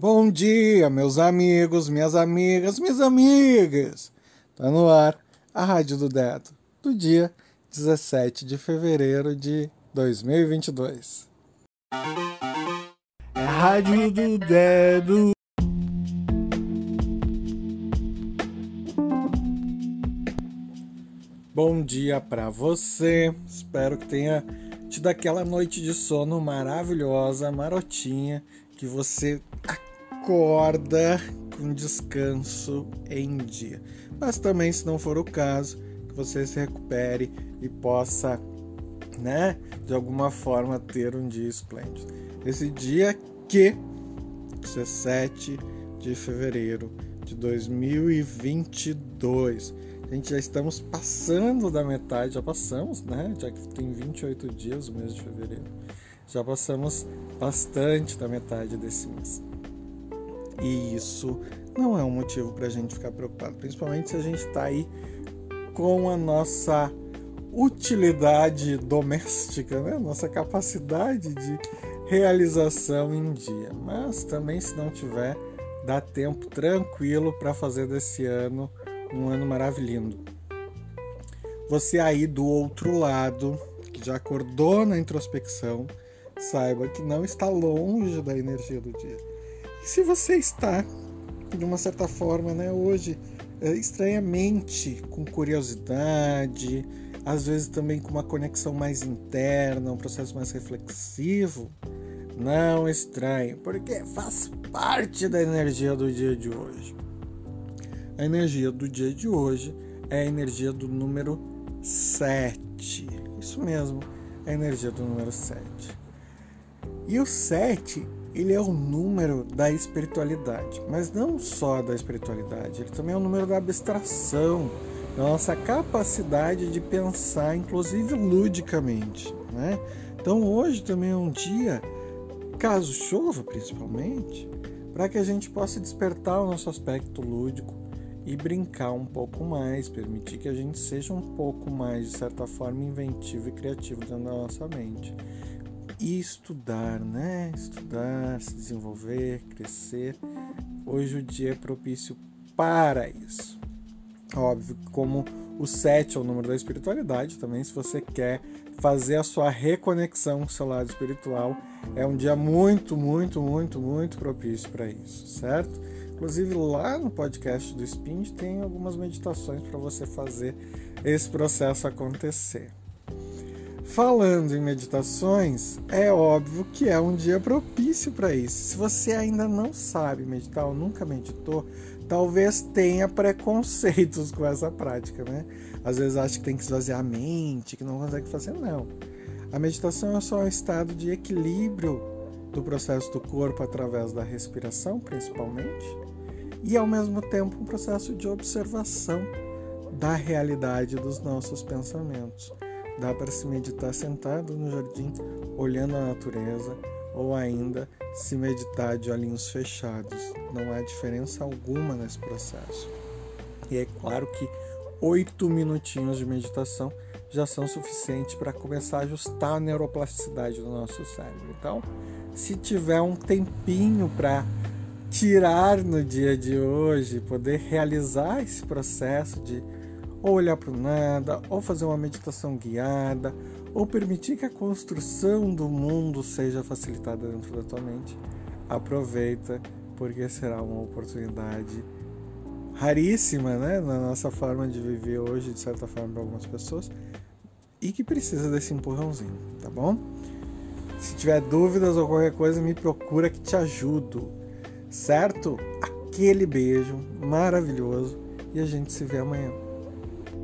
Bom dia, meus amigos, minhas amigas, minhas amigas. Tá no ar a Rádio do Dedo, do dia 17 de fevereiro de 2022. É Rádio do Dedo. Bom dia para você. Espero que tenha tido aquela noite de sono maravilhosa, marotinha, que você acorda com descanso em dia. Mas também, se não for o caso, que você se recupere e possa, né, de alguma forma ter um dia esplêndido. Esse dia que 17 de fevereiro de 2022. A gente já estamos passando da metade, já passamos, né? Já que tem 28 dias o mês de fevereiro. Já passamos bastante da metade desse mês. E isso não é um motivo para a gente ficar preocupado, principalmente se a gente está aí com a nossa utilidade doméstica, né? nossa capacidade de realização em dia. Mas também, se não tiver, dá tempo tranquilo para fazer desse ano um ano maravilhoso. Você aí do outro lado, que já acordou na introspecção, saiba que não está longe da energia do dia. E se você está, de uma certa forma, né, hoje, é, estranhamente, com curiosidade, às vezes também com uma conexão mais interna, um processo mais reflexivo, não estranhe, porque faz parte da energia do dia de hoje. A energia do dia de hoje é a energia do número 7. Isso mesmo, a energia do número 7. E o 7, ele é o número da espiritualidade, mas não só da espiritualidade, ele também é o número da abstração, da nossa capacidade de pensar, inclusive ludicamente. Né? Então hoje também é um dia, caso chova principalmente, para que a gente possa despertar o nosso aspecto lúdico e brincar um pouco mais, permitir que a gente seja um pouco mais, de certa forma, inventivo e criativo dentro da nossa mente e estudar, né? Estudar, se desenvolver, crescer. Hoje o dia é propício para isso. Óbvio, como o 7 é o número da espiritualidade, também se você quer fazer a sua reconexão com o seu lado espiritual, é um dia muito, muito, muito, muito propício para isso, certo? Inclusive lá no podcast do Spind tem algumas meditações para você fazer esse processo acontecer. Falando em meditações, é óbvio que é um dia propício para isso. Se você ainda não sabe meditar ou nunca meditou, talvez tenha preconceitos com essa prática, né? Às vezes acha que tem que esvaziar a mente, que não consegue fazer, não. A meditação é só um estado de equilíbrio do processo do corpo através da respiração, principalmente, e ao mesmo tempo um processo de observação da realidade dos nossos pensamentos. Dá para se meditar sentado no jardim, olhando a natureza, ou ainda se meditar de olhinhos fechados. Não há diferença alguma nesse processo. E é claro que oito minutinhos de meditação já são suficientes para começar a ajustar a neuroplasticidade do nosso cérebro. Então, se tiver um tempinho para tirar no dia de hoje, poder realizar esse processo de ou olhar para o nada, ou fazer uma meditação guiada, ou permitir que a construção do mundo seja facilitada dentro da tua mente. Aproveita, porque será uma oportunidade raríssima, né, na nossa forma de viver hoje, de certa forma, para algumas pessoas, e que precisa desse empurrãozinho, tá bom? Se tiver dúvidas ou qualquer coisa, me procura que te ajudo, certo? Aquele beijo maravilhoso e a gente se vê amanhã.